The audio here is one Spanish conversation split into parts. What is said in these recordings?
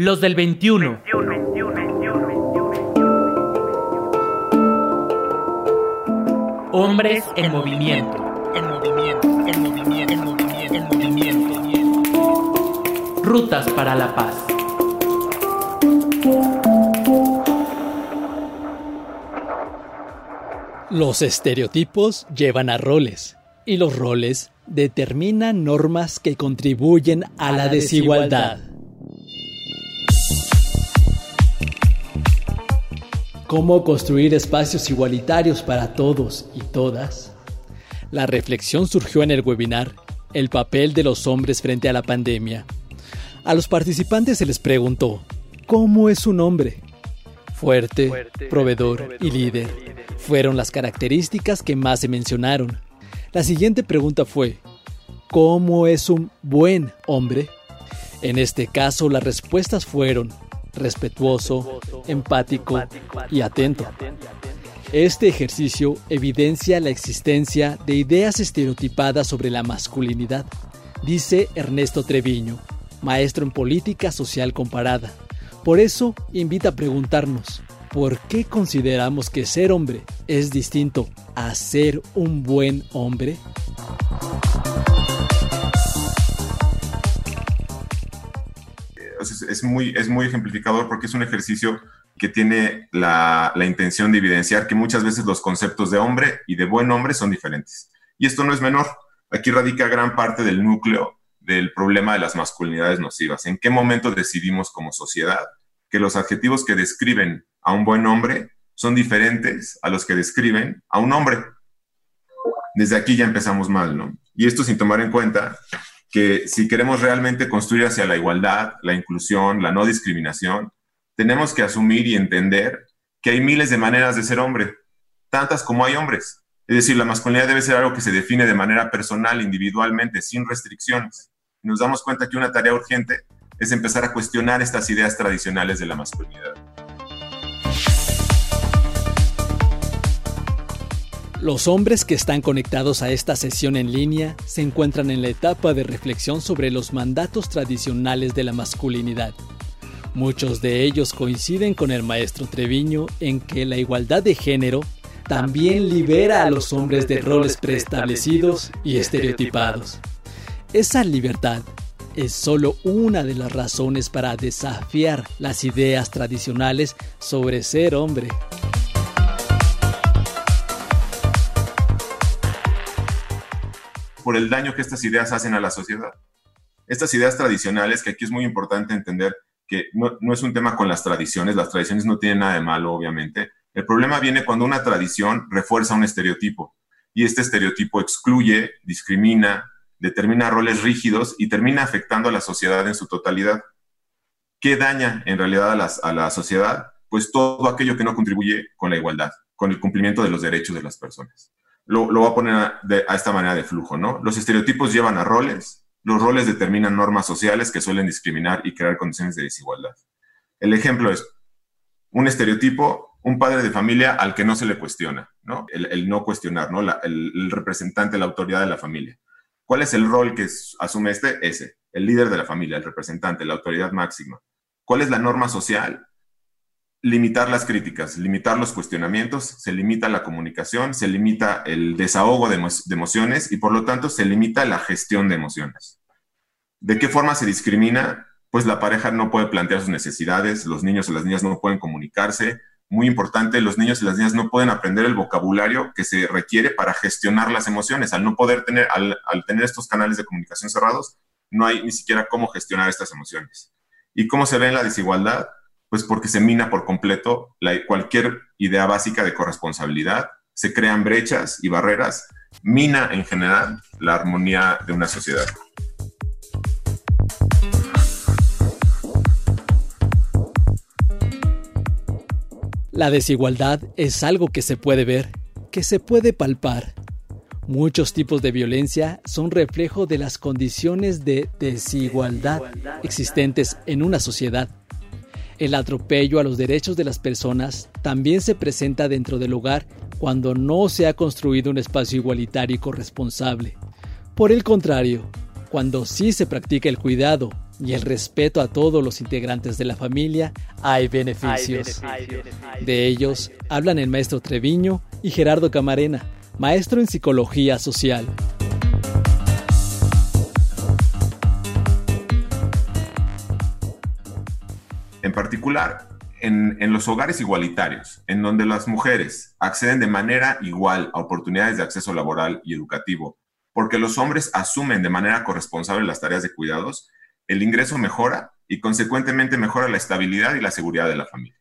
Los del 21. Hombres en movimiento. En movimiento, en movimiento, en movimiento, en movimiento. Rutas para la paz. Los estereotipos llevan a roles y los roles determinan normas que contribuyen a, la, desigualdad. ¿Cómo construir espacios igualitarios para todos y todas? La reflexión surgió en el webinar El papel de los hombres frente a la pandemia. A los participantes se les preguntó, ¿cómo es un hombre? Fuerte, proveedor y líder fueron las características que más se mencionaron. La siguiente pregunta fue, ¿cómo es un buen hombre? En este caso las respuestas fueron respetuoso, empático y atento. Este ejercicio evidencia la existencia de ideas estereotipadas sobre la masculinidad, dice Ernesto Treviño, maestro en política social comparada. Por eso invita a preguntarnos, ¿por qué consideramos que ser hombre es distinto a ser un buen hombre? Es, muy, es muy ejemplificador porque es un ejercicio que tiene la, la, intención de evidenciar que muchas veces los conceptos de hombre y de buen hombre son diferentes. Y esto no es menor. Aquí radica gran parte del núcleo del problema de las masculinidades nocivas. ¿En qué momento decidimos como sociedad que los adjetivos que describen a un buen hombre son diferentes a los que describen a un hombre? Desde aquí ya empezamos mal, ¿no? Y esto sin tomar en cuenta que si queremos realmente construir hacia la igualdad, la inclusión, la no discriminación, tenemos que asumir y entender que hay miles de maneras de ser hombre, tantas como hay hombres. Es decir, la masculinidad debe ser algo que se define de manera personal, individualmente, sin restricciones. Nos damos cuenta que una tarea urgente es empezar a cuestionar estas ideas tradicionales de la masculinidad. Los hombres que están conectados a esta sesión en línea se encuentran en la etapa de reflexión sobre los mandatos tradicionales de la masculinidad. Muchos de ellos coinciden con el maestro Treviño en que la igualdad de género también libera a los hombres de roles preestablecidos y estereotipados. Esa libertad es solo una de las razones para desafiar las ideas tradicionales sobre ser hombre. Por el daño que estas ideas hacen a la sociedad. Estas ideas tradicionales, que aquí es muy importante entender que no, es un tema con las tradiciones, las tradiciones no tienen nada de malo, obviamente. El problema viene cuando una tradición refuerza un estereotipo y este estereotipo excluye, discrimina, determina roles rígidos y termina afectando a la sociedad en su totalidad. ¿Qué daña en realidad a, la sociedad? Pues todo aquello que no contribuye con la igualdad, con el cumplimiento de los derechos de las personas lo, lo voy a poner a, esta manera de flujo, ¿no? Los estereotipos llevan a roles, los roles determinan normas sociales que suelen discriminar y crear condiciones de desigualdad. El ejemplo es un estereotipo, un padre de familia al que no se le cuestiona, ¿no? El, no cuestionar, ¿no? el, el, representante, la autoridad de la familia. ¿Cuál es el rol que asume este? Ese, el líder de la familia, el representante, la autoridad máxima. ¿Cuál es la norma social? Limitar las críticas, limitar los cuestionamientos, se limita la comunicación, se limita el desahogo de, emociones y por lo tanto se limita la gestión de emociones. ¿De qué forma se discrimina? Pues la pareja no puede plantear sus necesidades, los niños y las niñas no pueden comunicarse. Muy importante, los niños y las niñas no pueden aprender el vocabulario que se requiere para gestionar las emociones. Al no poder tener, al, tener estos canales de comunicación cerrados, no hay ni siquiera cómo gestionar estas emociones. ¿Y cómo se ve en la desigualdad? Pues porque se mina por completo cualquier idea básica de corresponsabilidad, se crean brechas y barreras, mina en general la armonía de una sociedad. La desigualdad es algo que se puede ver, que se puede palpar. Muchos tipos de violencia son reflejo de las condiciones de desigualdad existentes en una sociedad. El atropello a los derechos de las personas también se presenta dentro del hogar cuando no se ha construido un espacio igualitario y corresponsable. Por el contrario, cuando sí se practica el cuidado y el respeto a todos los integrantes de la familia, hay beneficios. De ellos hablan el maestro Treviño y Gerardo Camarena, maestro en psicología social. En particular, en, los hogares igualitarios, en donde las mujeres acceden de manera igual a oportunidades de acceso laboral y educativo, porque los hombres asumen de manera corresponsable las tareas de cuidados, el ingreso mejora y consecuentemente mejora la estabilidad y la seguridad de la familia.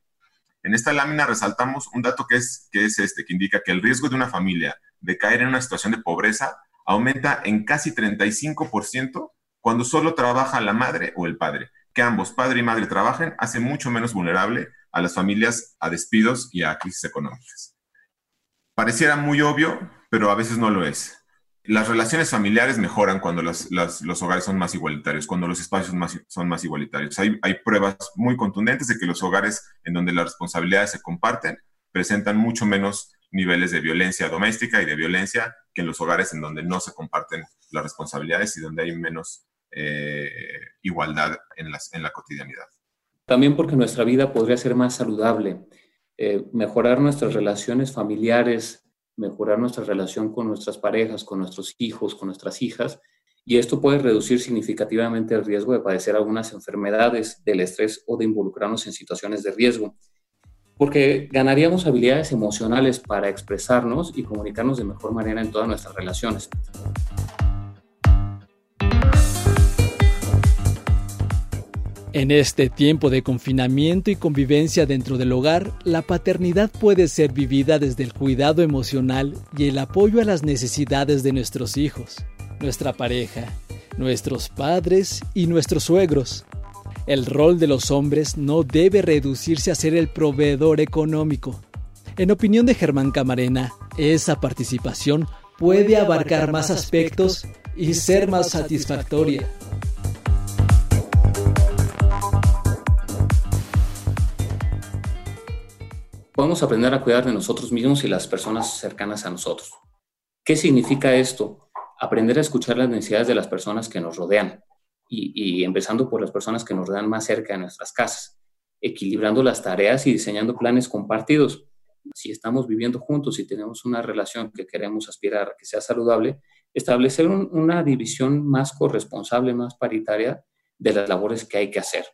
En esta lámina resaltamos un dato que es, que es este, que indica que el riesgo de una familia de caer en una situación de pobreza aumenta en casi 35% cuando solo trabaja la madre o el padre. Que ambos, padre y madre, trabajen hace mucho menos vulnerable a las familias a despidos y a crisis económicas. Pareciera muy obvio, pero a veces no lo es las relaciones familiares mejoran cuando los hogares son más igualitarios, cuando los espacios son más igualitarios. Hay, hay, pruebas muy contundentes de que los hogares en donde las responsabilidades se comparten presentan mucho menos niveles de violencia doméstica y de violencia que en los hogares en donde no se comparten las responsabilidades y donde hay menos eh, igualdad en, en la cotidianidad. También porque nuestra vida podría ser más saludable, eh, mejorar nuestras relaciones familiares, mejorar nuestra relación con nuestras parejas, con nuestros hijos, con nuestras hijas, y esto puede reducir significativamente el riesgo de padecer algunas enfermedades del estrés o de involucrarnos en situaciones de riesgo, porque ganaríamos habilidades emocionales para expresarnos y comunicarnos de mejor manera en todas nuestras relaciones. En este tiempo de confinamiento y convivencia dentro del hogar, la paternidad puede ser vivida desde el cuidado emocional y el apoyo a las necesidades de nuestros hijos, nuestra pareja, nuestros padres y nuestros suegros. El rol de los hombres no debe reducirse a ser el proveedor económico. En opinión de Germán Camarena, esa participación puede abarcar más aspectos y ser más satisfactoria. Aprender a cuidar de nosotros mismos y las personas cercanas a nosotros. ¿Qué significa esto? Aprender a escuchar las necesidades de las personas que nos rodean y, empezando por las personas que nos rodean más cerca de nuestras casas, equilibrando las tareas y diseñando planes compartidos. Si estamos viviendo juntos y tenemos una relación que queremos aspirar a que sea saludable, establecer una división más corresponsable, más paritaria de las labores que hay que hacer.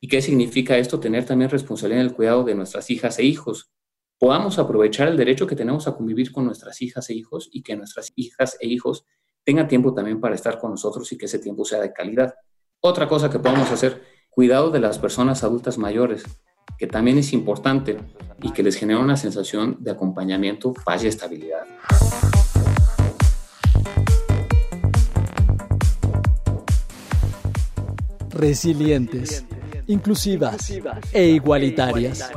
¿Y qué significa esto? Tener también responsabilidad en el cuidado de nuestras hijas e hijos. Podamos aprovechar el derecho que tenemos a convivir con nuestras hijas e hijos y que nuestras hijas e hijos tengan tiempo también para estar con nosotros y que ese tiempo sea de calidad. Otra cosa que podemos hacer, cuidado de las personas adultas mayores, que también es importante y que les genera una sensación de acompañamiento, paz y estabilidad. Resilientes inclusivas e igualitarias.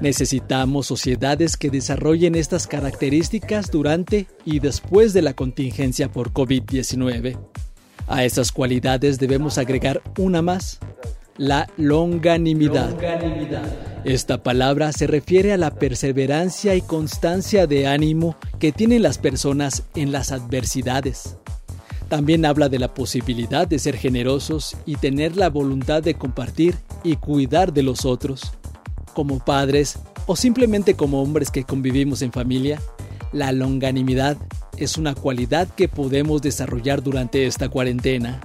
Necesitamos sociedades que desarrollen estas características durante y después de la contingencia por COVID-19. A esas cualidades debemos agregar una más, la longanimidad. Esta palabra se refiere a la perseverancia y constancia de ánimo que tienen las personas en las adversidades. También habla de la posibilidad de ser generosos y tener la voluntad de compartir y cuidar de los otros. Como padres o simplemente como hombres que convivimos en familia, la longanimidad es una cualidad que podemos desarrollar durante esta cuarentena.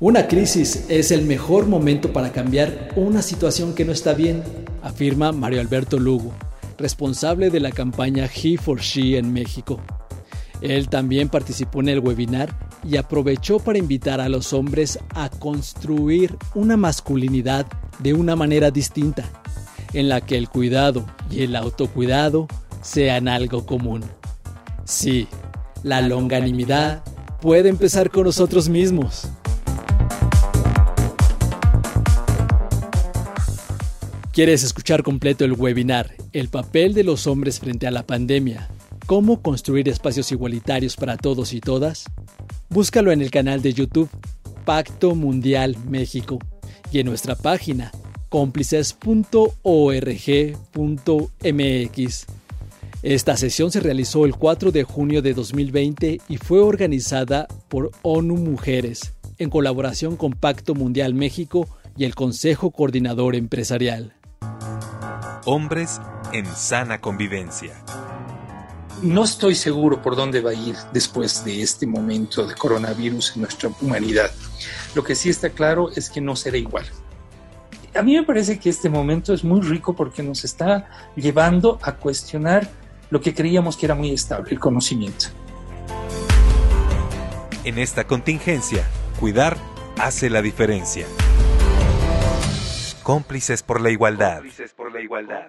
Una crisis es el mejor momento para cambiar una situación que no está bien, afirma Mario Alberto Lugo, responsable de la campaña He for She en México. Él también participó en el webinar y aprovechó para invitar a los hombres a construir una masculinidad de una manera distinta, en la que el cuidado y el autocuidado sean algo común. Sí, la longanimidad puede empezar con nosotros mismos. ¿Quieres escuchar completo el webinar El papel de los hombres frente a la pandemia cómo construir espacios igualitarios para todos y todas? Búscalo en el canal de YouTube Pacto Mundial México y en nuestra página cómplices.org.mx. Esta sesión se realizó el 4 de junio de 2020 y fue organizada por ONU Mujeres en colaboración con Pacto Mundial México y el Consejo Coordinador Empresarial. Hombres en sana convivencia. No estoy seguro por dónde va a ir después de este momento de coronavirus en nuestra humanidad. Lo que sí está claro es que no será igual. A mí me parece que este momento es muy rico porque nos está llevando a cuestionar lo que creíamos que era muy estable, el conocimiento. En esta contingencia, cuidar hace la diferencia. Cómplices por la igualdad. Cómplices por la igualdad.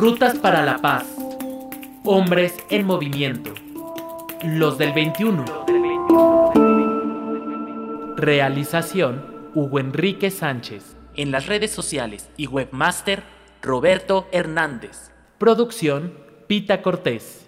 Rutas para la paz. Hombres en movimiento. Los del 21. Realización Hugo Enrique Sánchez. En las redes sociales y webmaster Roberto Hernández. Producción Pita Cortés.